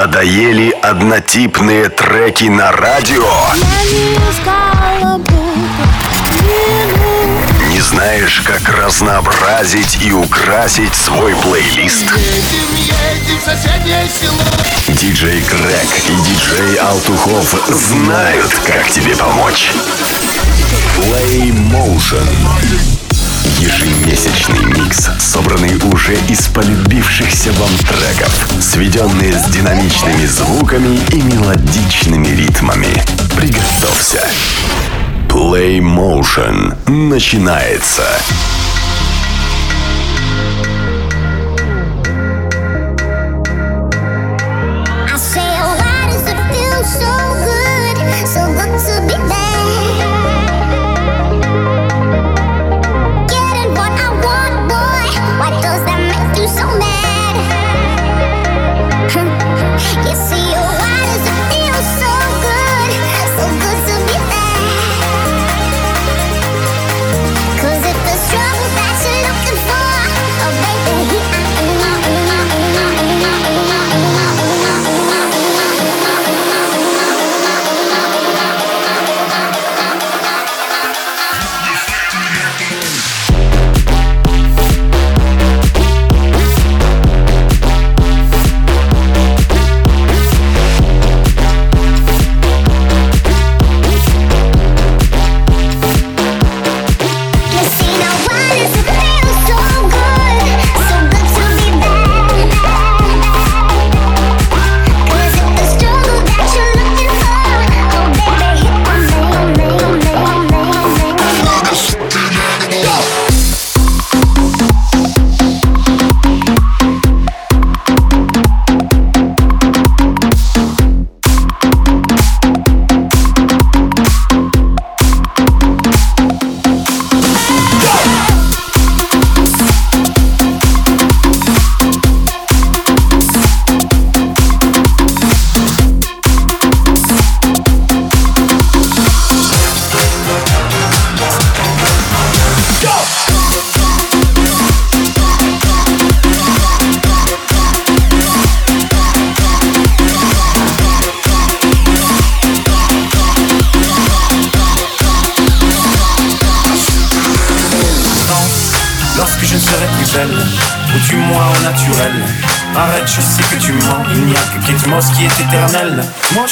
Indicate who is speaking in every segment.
Speaker 1: Надоели однотипные треки на радио? Не знаешь, как разнообразить и украсить свой плейлист? Диджей Крэк и диджей Алтухов знают, как тебе помочь. Play Motion. Ежемесячный микс, собранный уже из полюбившихся вам треков, сведенные с динамичными звуками и мелодичными ритмами. Приготовься. Play Motion начинается.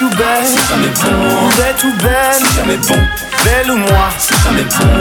Speaker 2: Suis belle, c'est jamais bon. Ou belle, c'est jamais bon. Belle ou moi, c'est jamais bon.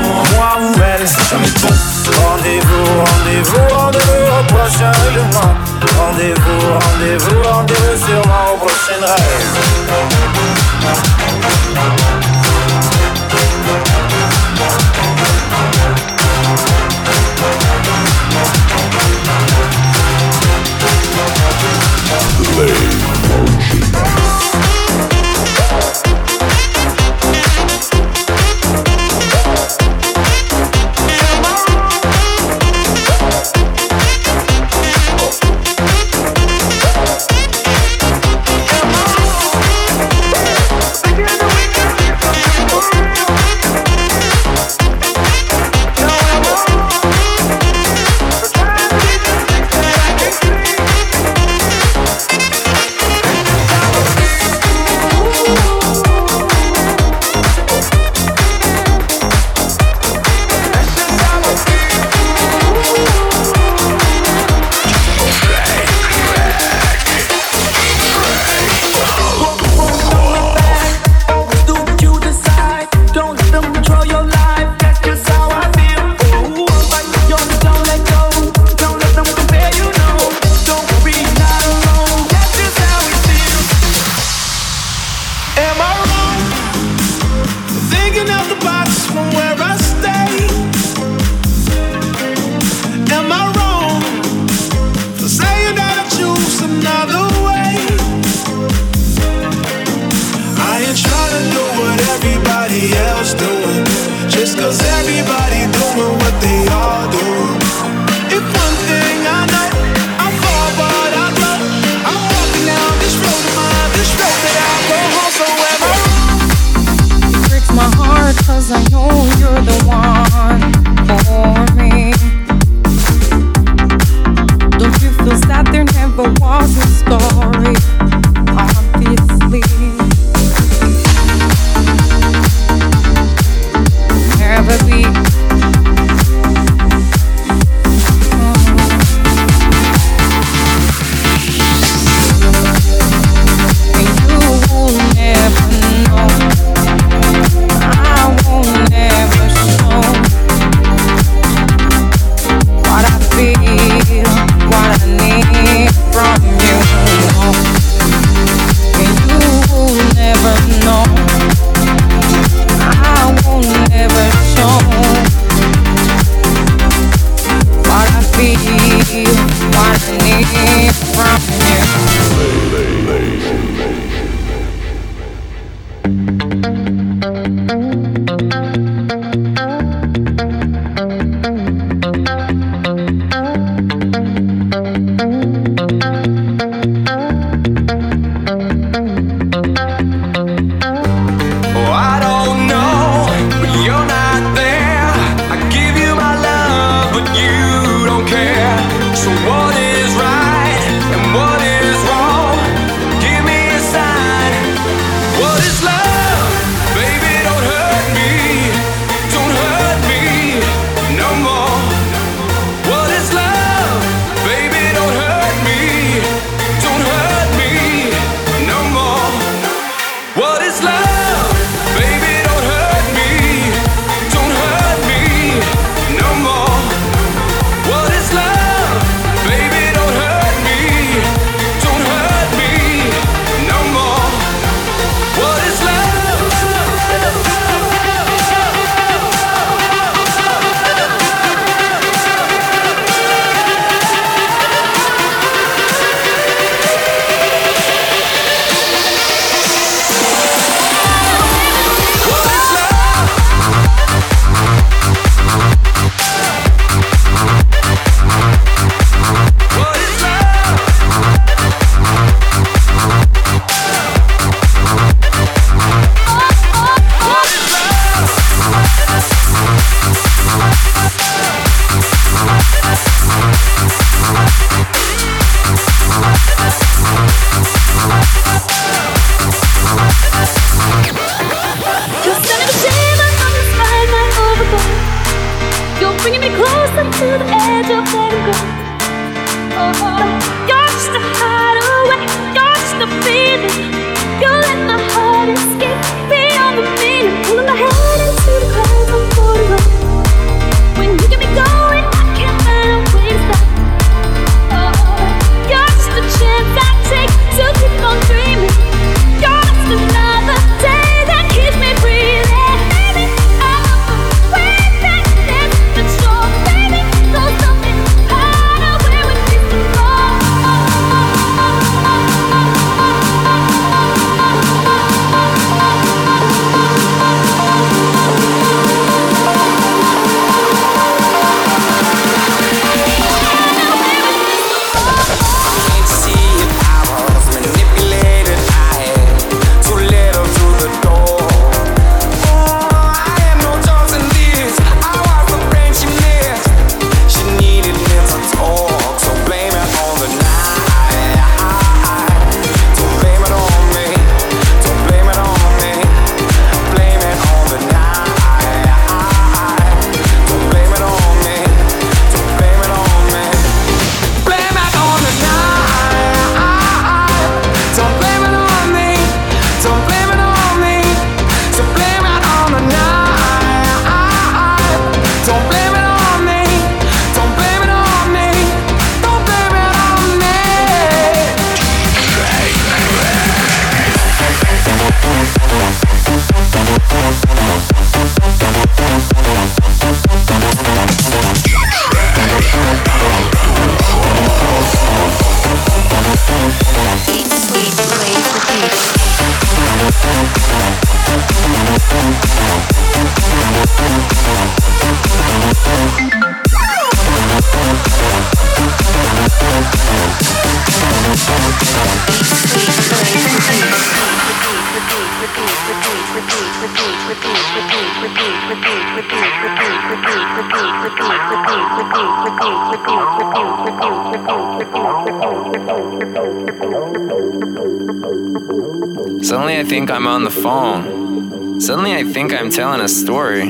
Speaker 3: Think I'm on the phone. Suddenly I think I'm telling a story,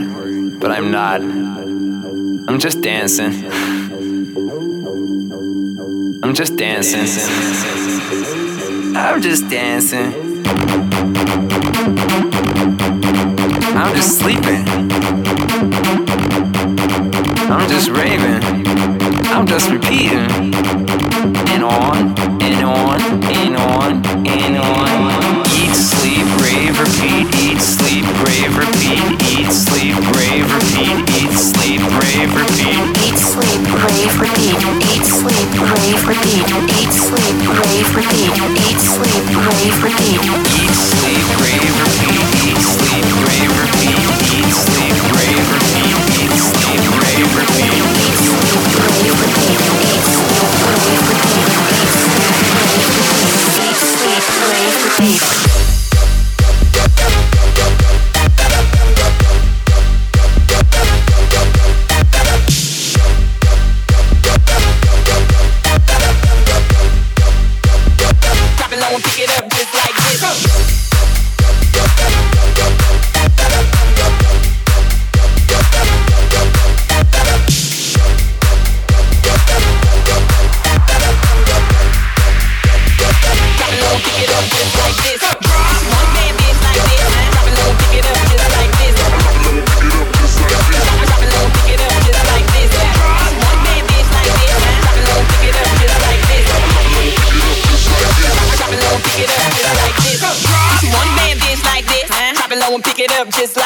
Speaker 3: but I'm not. I'm just dancing. I'm just dancing. I'm just dancing. I'm just sleeping. I'm just raving. I'm just repeating. And on, and on, and on, and on.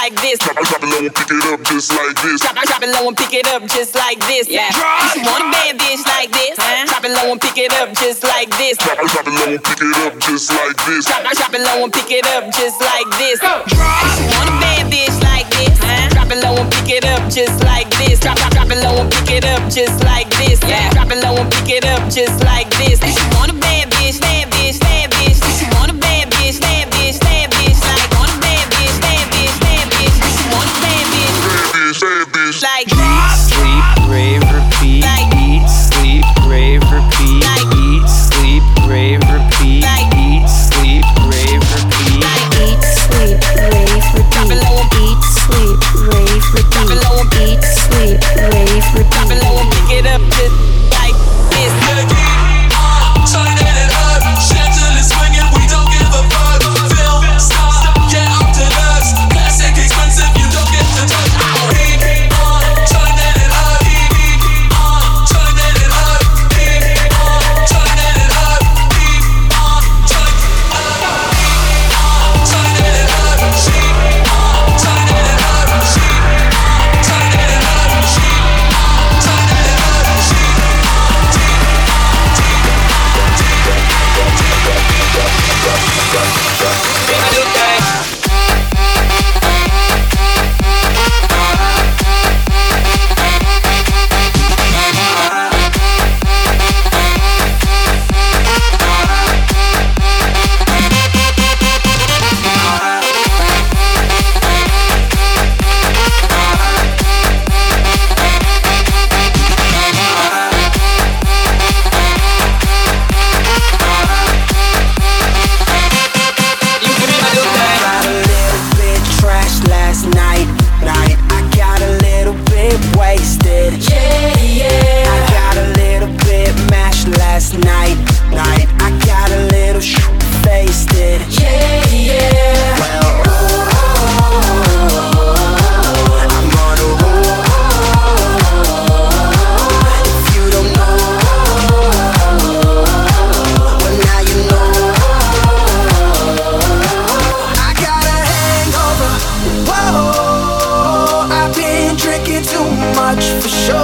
Speaker 4: Like this. Drop it low and pick it up just like this. Drop, drop it low and pick it up just like this. Yeah. Drop. Want a bad bitch like this? Huh? Drop it low and pick it up just like this.
Speaker 5: Drop it drop it low and pick it up just like this.
Speaker 4: Drop, drop it low and pick it up just like this. Want a bad bitch like this? Huh? Drop it low and pick it up just like this. Drop, drop, drop it low and pick it up just like this. Yeah. Drop it low and pick it up just like this. Want a bad bitch, bad
Speaker 6: for sure.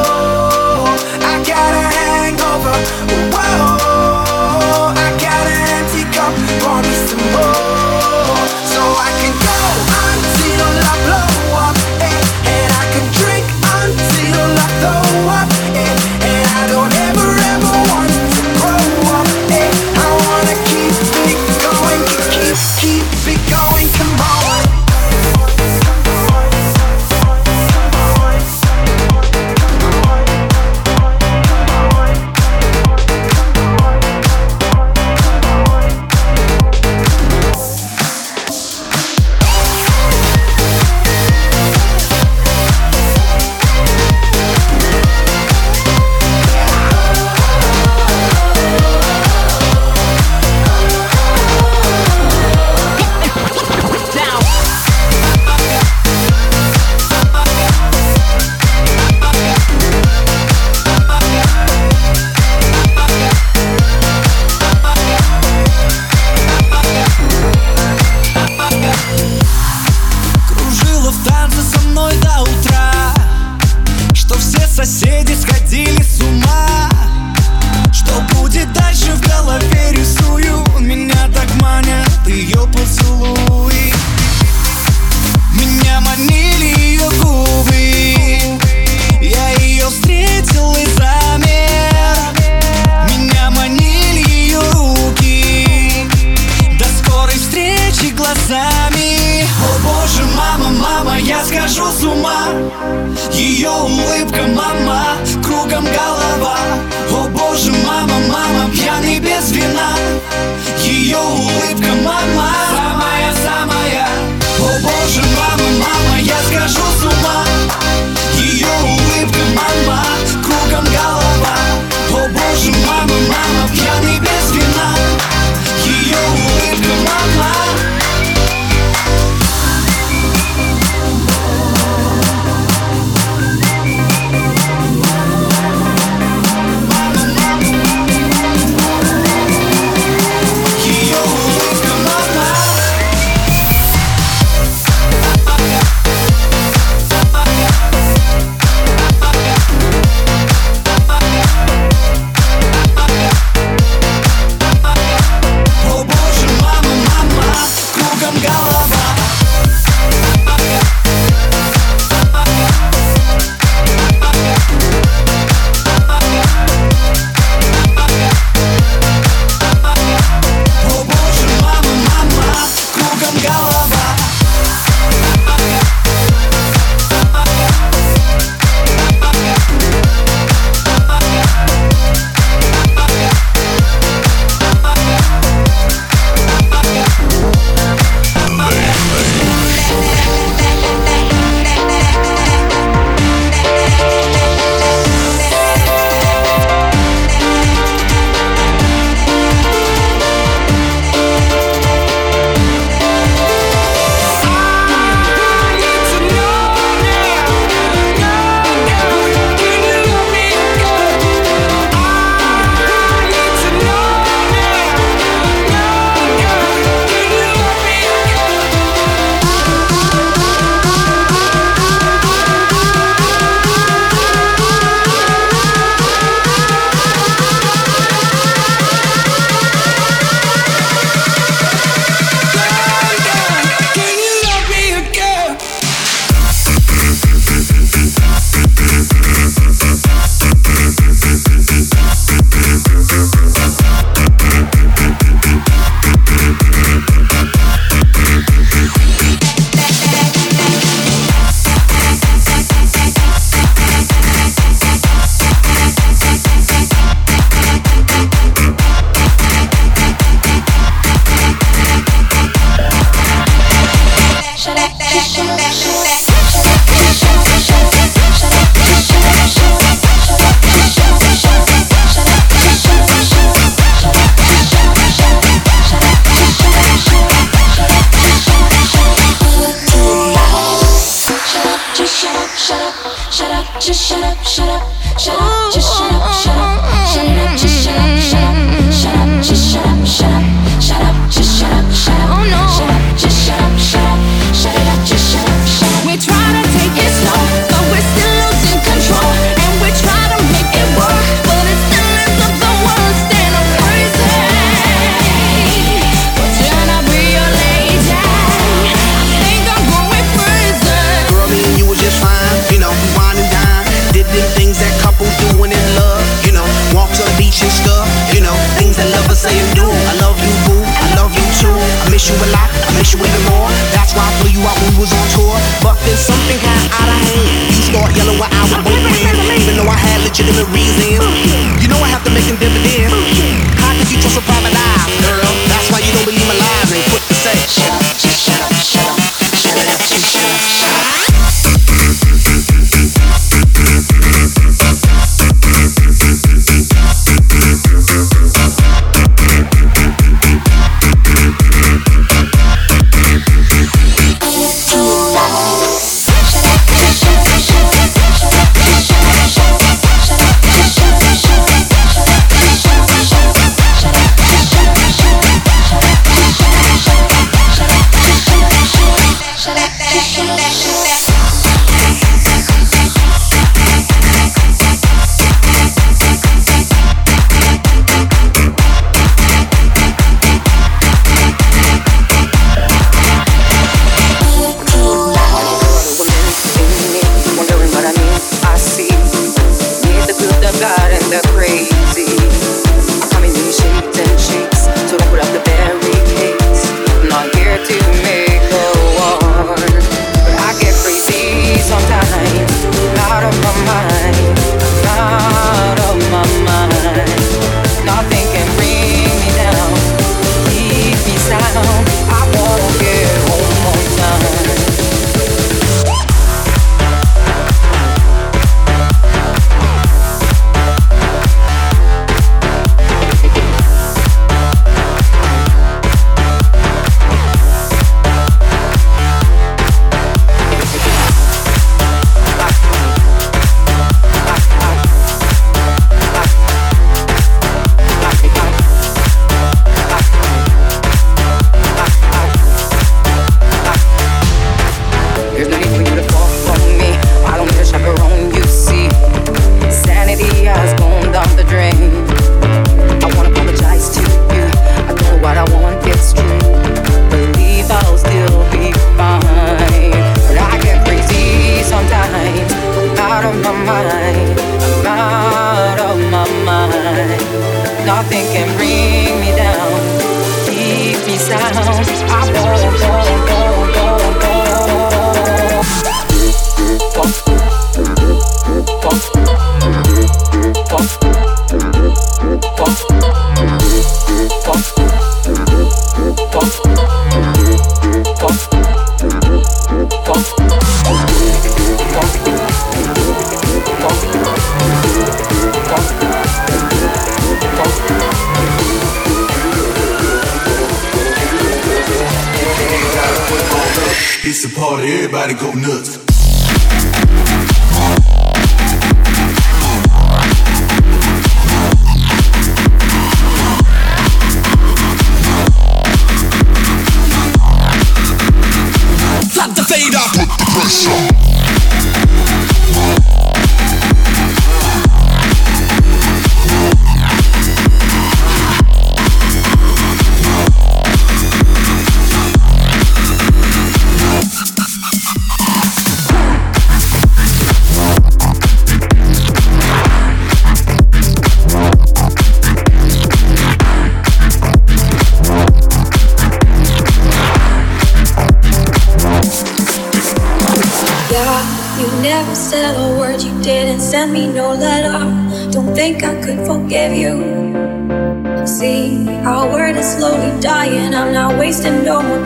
Speaker 6: the
Speaker 7: fade up.
Speaker 8: Put the pressure.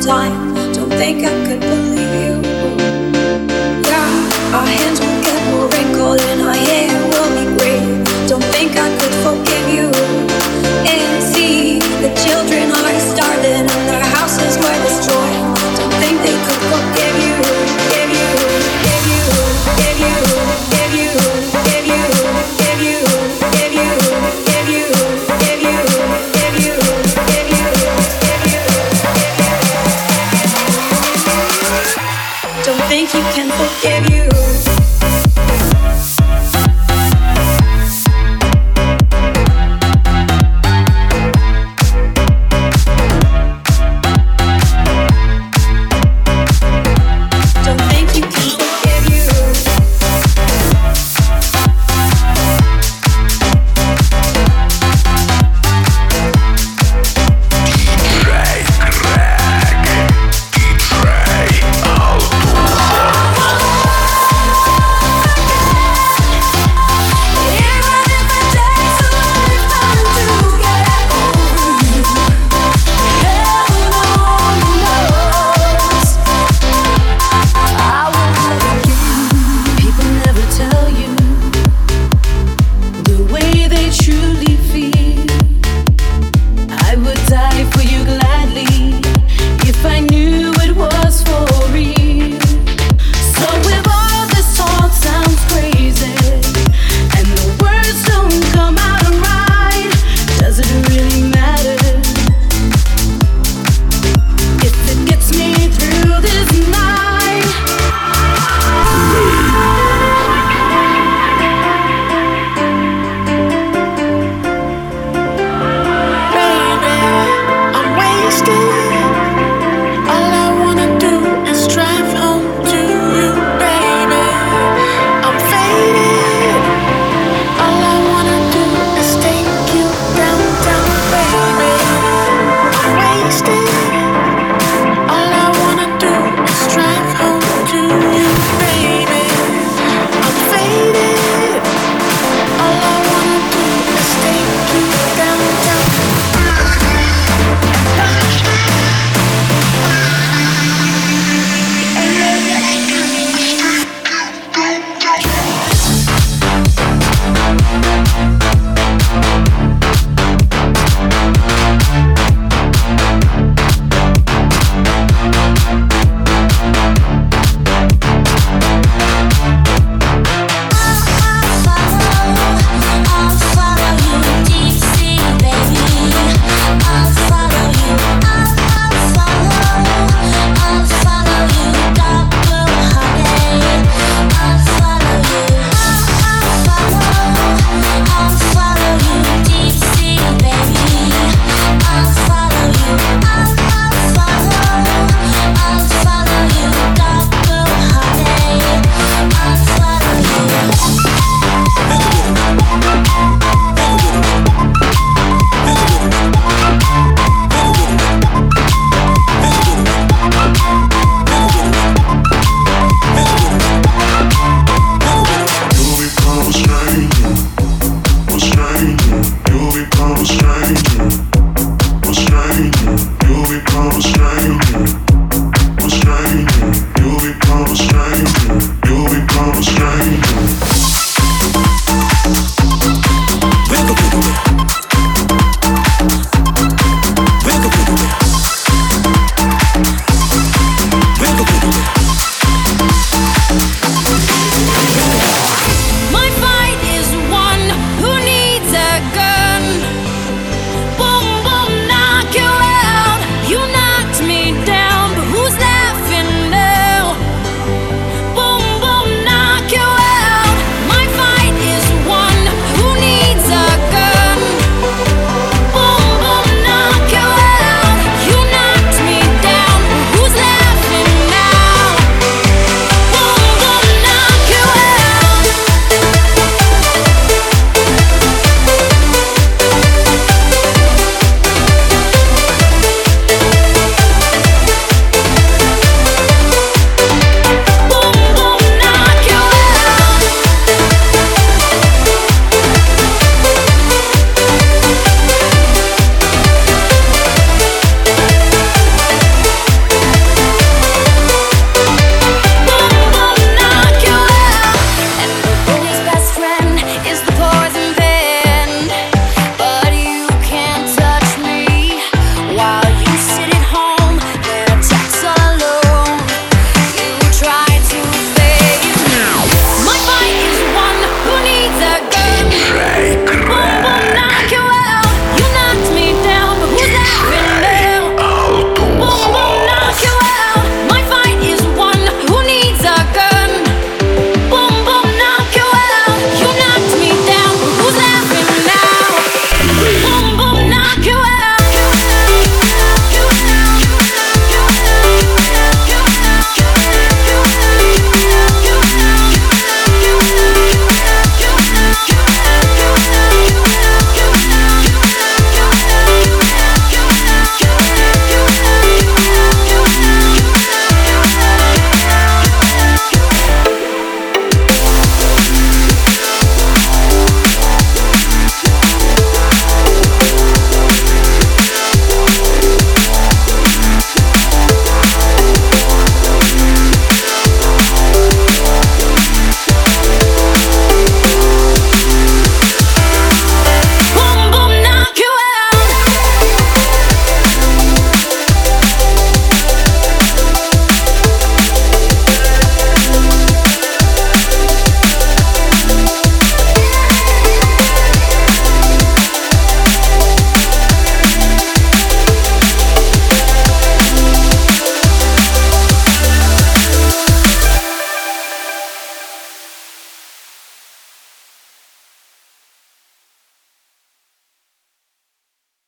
Speaker 7: Time.